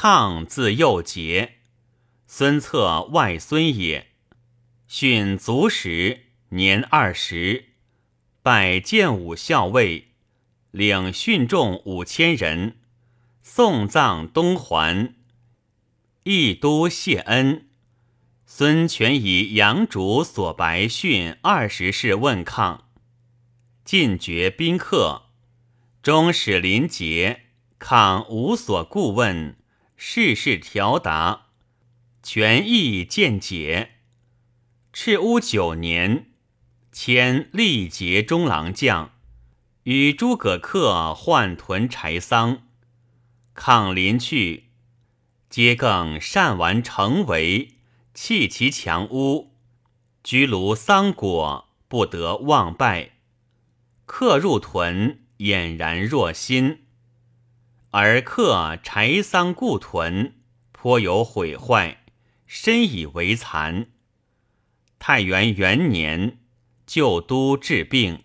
抗字幼节，孙策外孙也。训卒时，年二十，拜建武校尉，领训众五千人，送葬东还。义都谢恩。孙权以杨主所白训二十事问抗，尽爵宾客，终使临节。抗无所顾问，事事调达，权益见解。赤乌九年，迁历节中郎将，与诸葛恪换屯柴桑。抗临去，皆更善玩城围，弃其墙屋，居庐桑果，不得忘败。客入屯，俨然若新。而克柴桑故屯，颇有毁坏，深以为惭。太元元年，旧都治病，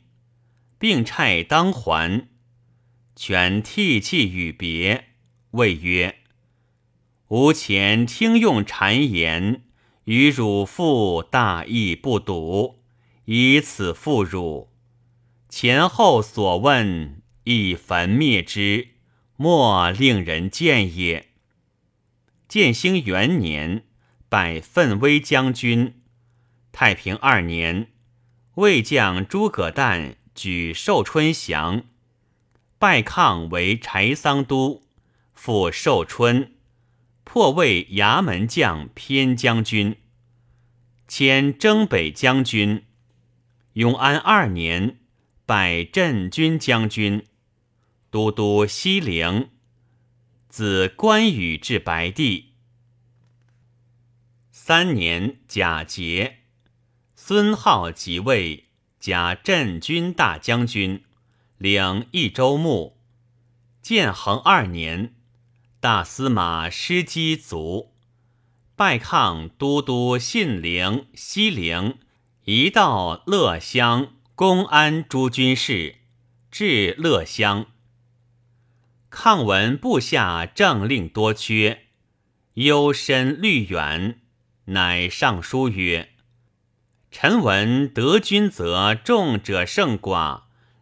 病差当还，权涕泣与别，谓曰：“吾前听用谗言，与汝父大义不笃，以此负汝。前后所问，亦焚灭之。”莫令人见也。建兴元年，拜奋威将军。太平二年，魏将诸葛诞举寿春降，拜抗为柴桑都，复寿春，破魏衙门将偏将军，迁征北将军。永安二年，拜镇军将军。都督西陵，自关羽至白帝。三年甲节，孙浩即位，假镇军大将军，领益州牧。建恒二年，大司马师机卒，拜抗都督信陵、西陵，移道乐乡、公安诸军事，至乐乡。抗闻部下政令多缺，忧深虑远，乃上书曰：“臣闻得君则众者胜寡，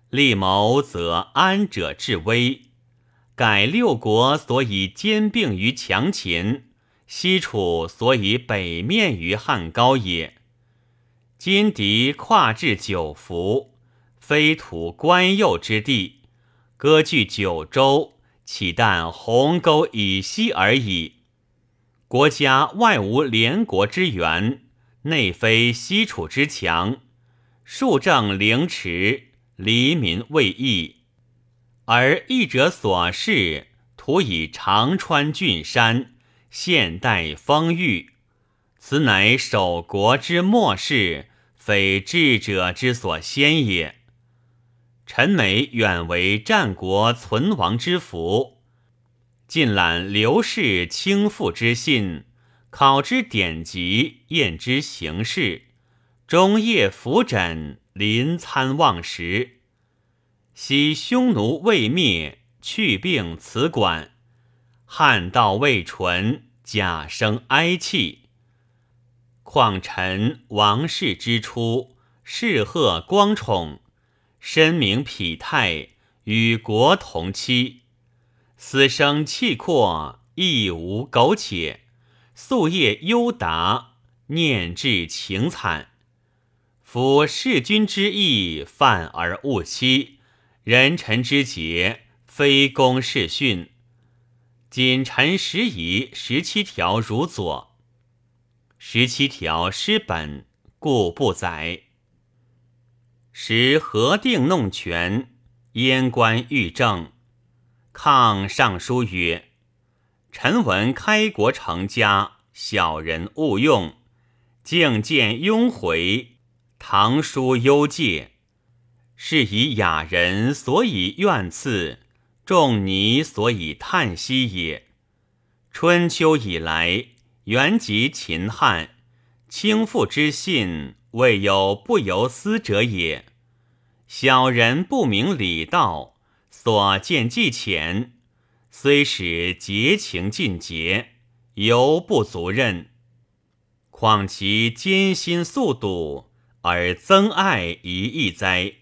力谋则安者治危。改六国所以兼并于强秦，西楚所以北面于汉高也。今敌跨至九服，非土关右之地，割据九州。”岂但鸿沟以西而已。国家外无连国之源，内非西楚之强。数正凌迟，黎民未易。而义者所事，徒以长川峻山，现代丰裕。此乃守国之末世，非智者之所先也。臣美远为战国存亡之福，尽览刘氏倾覆之信，考之典籍，验之形式，终夜伏枕，临参望时，昔匈奴未灭，去病辞馆；汉道未淳，假生哀泣。况臣王室之初，世贺光宠。身名匹泰，与国同期，死生气阔，亦无苟且。夙夜忧达，念至情惨。夫弑君之义，犯而勿欺；人臣之节，非公是训。谨臣时以十七条如左，十七条失本，故不载。时核定弄权，燕官欲政。抗上书曰：“臣闻开国成家，小人勿用。敬见庸回，唐书幽戒，是以雅人所以怨赐，仲尼所以叹息也。春秋以来，原及秦汉，倾覆之信。”未有不由私者也。小人不明礼道，所见既浅，虽使节情尽节，犹不足任。况其艰辛速度，而增爱一义哉？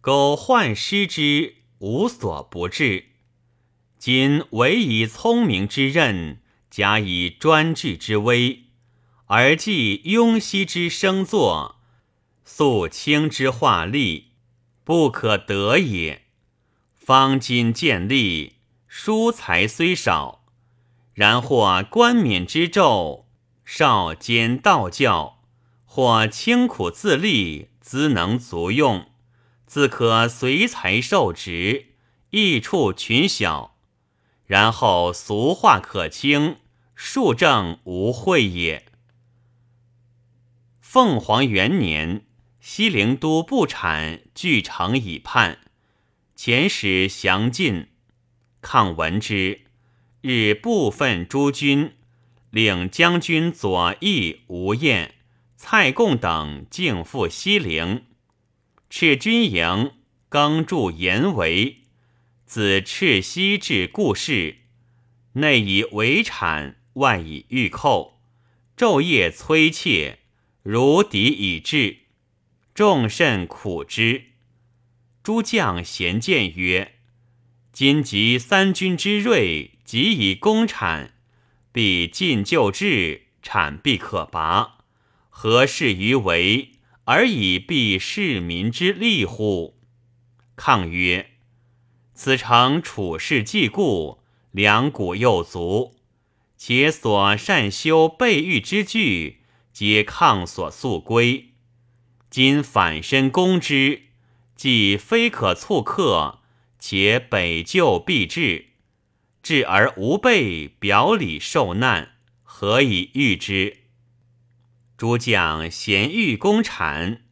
苟患失之，无所不至。今唯以聪明之任，假以专制之威，而记雍熙之生作，肃清之化力，不可得也。方今建立。书才虽少，然或冠冕之胄，少兼道教；或清苦自立，资能足用，自可随才受职，益处群小。然后俗话可清，数正无讳也。凤凰元年，西陵都不产，据城以叛，遣使降晋。抗闻之，日部分诸军，领将军左翼吴彦、蔡贡等径赴西陵，赤军营更筑严围，自赤西至固市，内以围产，外以御寇，昼夜催切，如敌已至，众甚苦之。诸将咸见曰。今及三军之锐，即以攻产，必尽就治，产必可拔。何事于为，而以避市民之利乎？抗曰：此城处事既固，粮谷又足，且所善修备御之具，皆抗所速归。今反身攻之，既非可促克。且北救必至，至而无备，表里受难，何以御之？诸将咸欲攻产，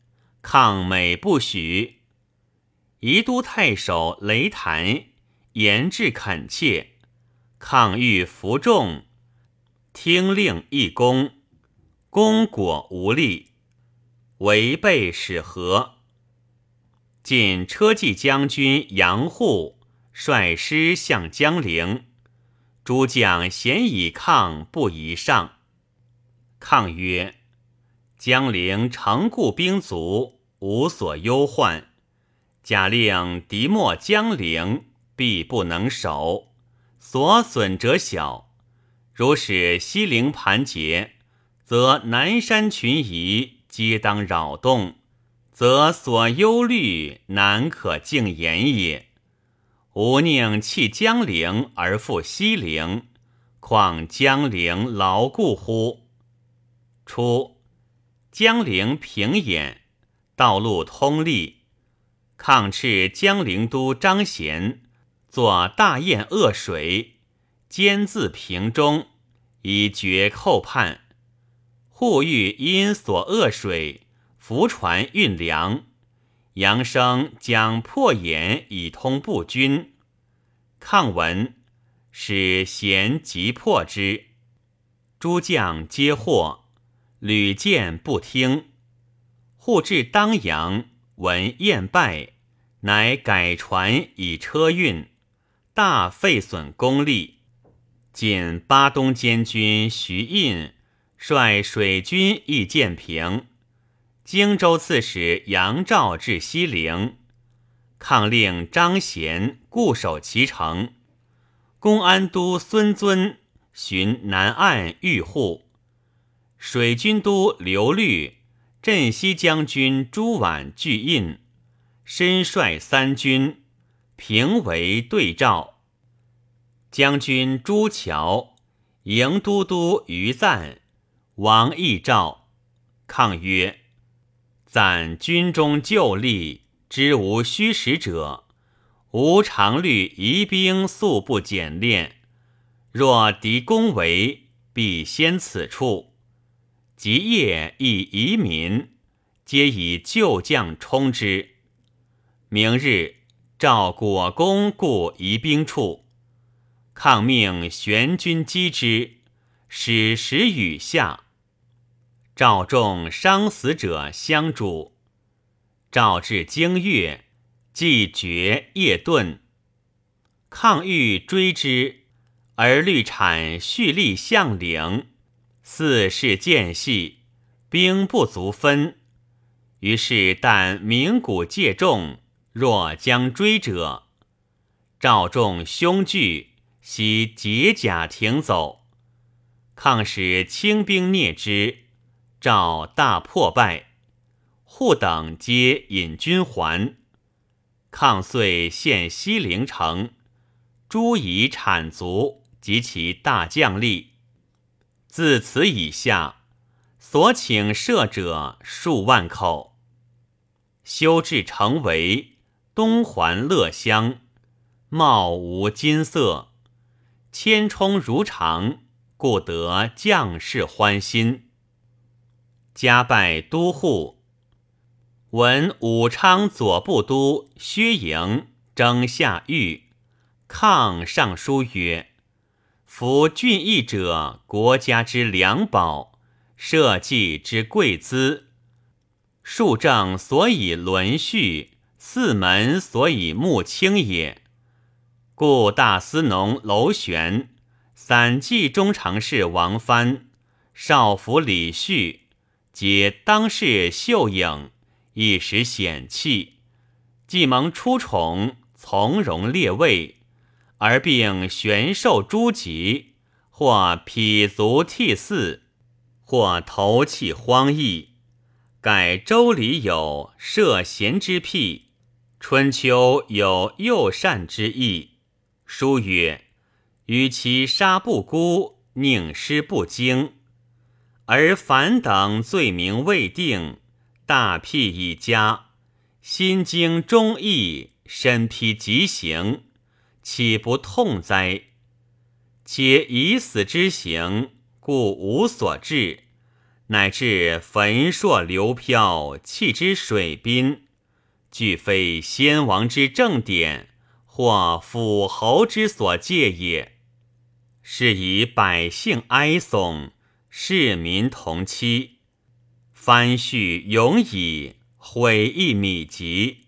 抗美不许。宜都太守雷谭言至恳切，抗欲服众，听令一攻，功果无力，违背使和。晋车骑将军杨护率师向江陵，诸将咸以抗不宜上。抗曰：“江陵城固兵卒，无所忧患。假令敌没江陵，必不能守，所损者小。如使西陵盘结，则南山群夷皆当扰动。”则所忧虑难可尽言也。吾宁弃江陵而复西陵，况江陵牢固乎？初，江陵平衍，道路通利。抗斥江陵都张贤作大堰扼水，兼自平中，以绝寇叛。护欲因所恶水。浮船运粮，杨生将破眼以通步军。抗闻，使贤急破之。诸将皆获，屡见不听。护至当阳，闻燕败，乃改船以车运，大废损功力。仅巴东监军徐印率水军易建平。荆州刺史杨肇至西陵，抗令张贤固守其城。公安都孙尊寻南岸御护，水军都刘律、镇西将军朱婉拒印，身率三军平为对照。将军朱桥营都督于赞、王义照，抗曰。赞军中旧吏，知无虚实者。吾常虑疑兵素不简练，若敌攻围，必先此处。及夜亦移民，皆以旧将充之。明日召果公故移兵处，抗命玄军击之，使时雨下。赵众伤死者相助，赵至京月，既绝夜遁。抗欲追之，而律产蓄力向领，四势间隙，兵不足分。于是但鸣鼓借众，若将追者，赵众凶惧，悉解甲停走。抗使清兵灭之，赵大破败。户等皆引军还，抗遂陷西陵城，诸夷产卒及其大将吏。自此以下，所请射者数万口。修治城围，东环乐乡，貌无金色，千冲如常，故得将士欢心。加拜都护。闻武昌左部都薛营征下狱，抗上书曰：“夫郡邑者，国家之良宝，社稷之贵资，庶政所以轮序，四门所以穆清也。故大司农娄玄、散骑中常侍王藩、少府李旭，皆当世秀影。”一时显气，既蒙出宠，从容列位，而并玄授诸级，或匹足涕泗，或投弃荒逸。改周礼有涉贤之辟，春秋有右善之意。书曰：“与其杀不孤，宁失不惊。”而凡等罪名未定。大辟一家，心经忠义，身披极刑，岂不痛哉？且以死之刑，故无所至，乃至焚烁流飘，弃之水滨，俱非先王之正典，或辅侯之所戒也。是以百姓哀悚，市民同期。翻叙永矣，悔意米疾。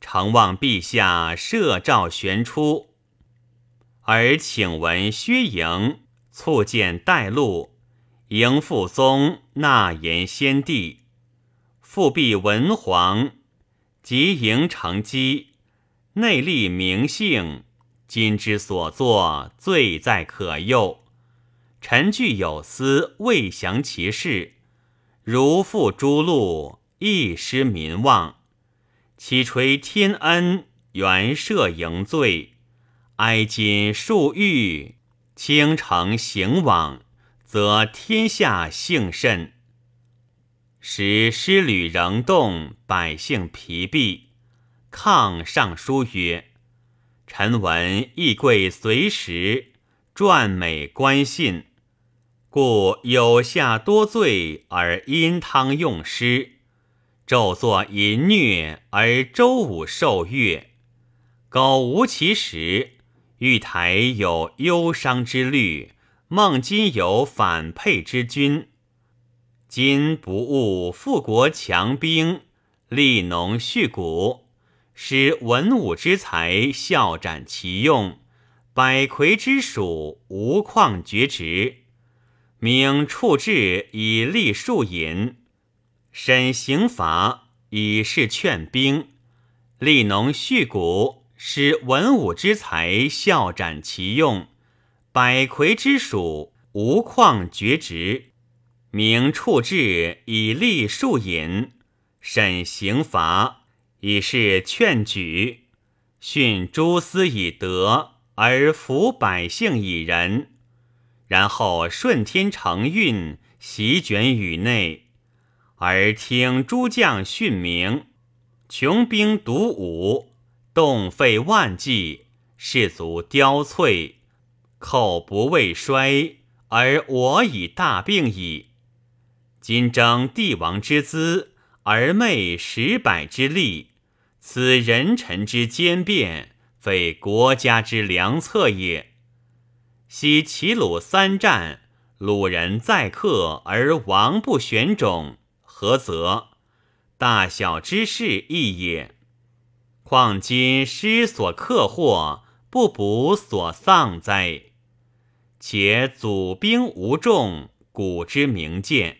诚望陛下赦诏悬出，而请闻薛营促见带路，迎父宗纳言先帝，复辟文皇，即迎成基，内立明姓，今之所作，罪在可诱。臣具有司，未详其事。如负诸路，亦失民望；岂垂天恩，原赦盈罪？哀今数狱，倾城行往，则天下幸甚。时师旅仍动，百姓疲弊。抗上书曰：“臣闻义贵随时，撰美观信。”故有下多罪而因汤用师，昼作淫虐而周武受乐，苟无其时，玉台有忧伤之虑，孟津有反沛之君。今不务富国强兵，利农蓄谷，使文武之才效展其用，百魁之属无旷绝职。明处置以立庶隐，审刑罚以示劝兵，立农蓄谷，使文武之才效展其用，百魁之属无旷绝职。明处置以立庶隐，审刑罚以示劝举，训诸司以德，而服百姓以仁。然后顺天承运，席卷宇内，而听诸将训明，穷兵黩武，动费万计，士卒凋瘁，寇不畏衰，而我已大病矣。今征帝王之资，而昧十百之力，此人臣之奸变，非国家之良策也。昔齐鲁三战，鲁人在克而王不选种，何则？大小之事异也。况今师所克获，不补所丧哉？且祖兵无众，古之名鉴，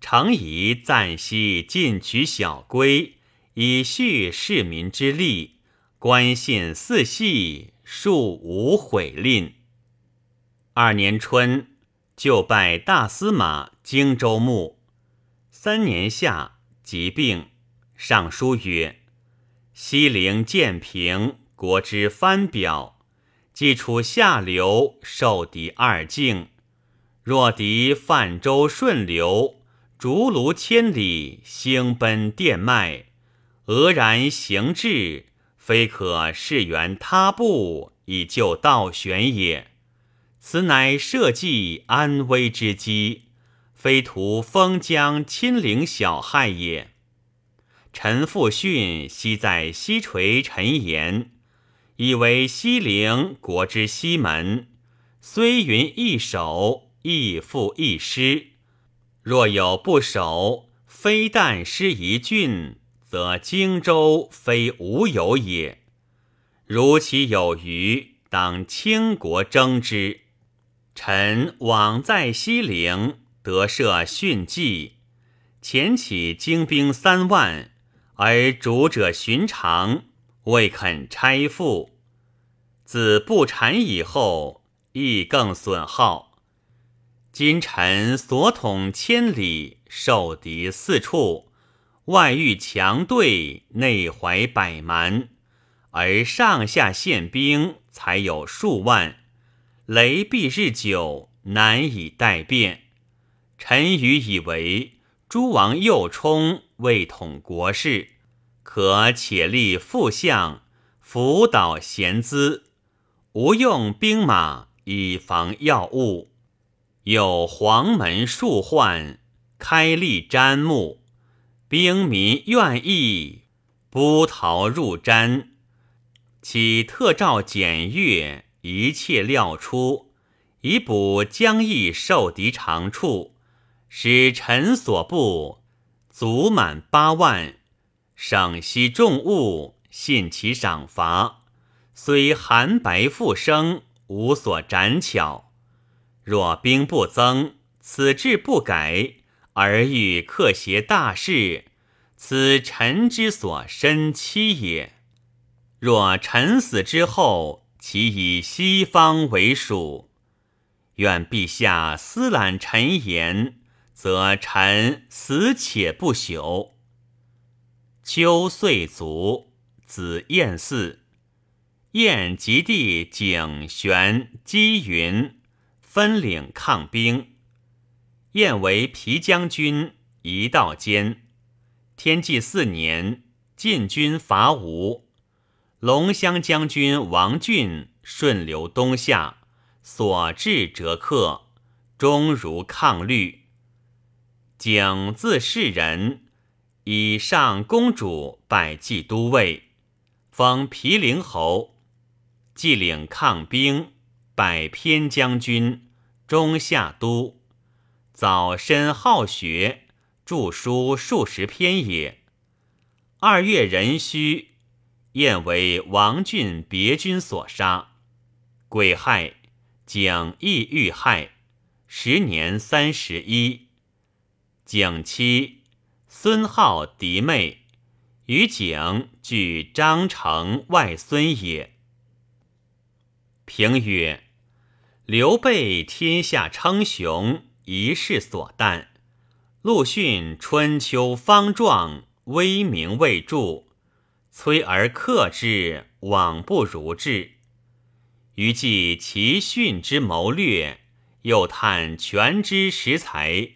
诚以暂息进取小归，以恤市民之力。官信四系，庶无悔吝。二年春，就拜大司马、荆州牧。三年夏，疾病。上书曰：“西陵建平，国之藩表，既处下流，受敌二境。若敌泛舟顺流，逐卢千里，兴奔电脉，俄然行至，非可视援他部以救道玄也。此乃社稷安危之机，非图封疆亲临小害也。”陈复训昔在西垂陈言，以为西陵国之西门，虽云易守，亦复易失。若有不守，非但失一郡，则荆州非无有也。如其有余，当倾国征之。臣往在西陵，得设训计，遣起精兵三万。而主者寻常，未肯拆付。自不产以后，亦更损耗。今臣所统千里，受敌四处，外遇强队，内怀百蛮，而上下献兵才有数万，雷弊日久，难以待变。臣愚以为诸王右冲。未统国事，可且立副相，辅导贤资，无用兵马以防要务。有黄门数患，开立瞻目，兵民愿意，不逃入瞻。其特诏检阅，一切料出，以补江邑受敌长处，使臣所部。足满八万，省悉重物，信其赏罚。虽寒白复生，无所斩巧。若兵不增，此志不改，而欲克邪大事，此臣之所深期也。若臣死之后，其以西方为属，愿陛下思揽臣言。则臣死且不朽。秋岁卒，子晏嗣。晏及弟景玄、姬云分领抗兵。晏为皮将军，一道监。天纪四年，晋军伐吴，龙骧将军王浚顺流东下，所至折克，终如抗律。景字世人，以上公主拜冀都尉，封皮陵侯，既领抗兵，拜偏将军，中下都。早深好学，著书数十篇也。二月壬戌，燕为王浚别军所杀，癸亥，景亦遇害，时年三十一。景妻孙浩嫡妹，与景俱张成外孙也。评曰：刘备天下称雄，一世所惮；陆逊春秋方壮，威名未著，摧而克之，往不如志。余记其训之谋略，又叹权之识才。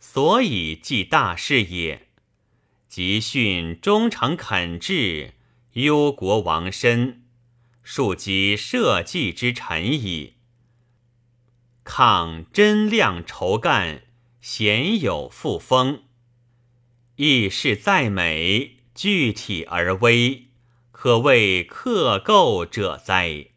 所以记大事也，及训忠诚恳志，忧国亡身，庶几社稷之臣矣。抗真亮愁干，鲜有复风，意事再美，具体而微，可谓克构者哉。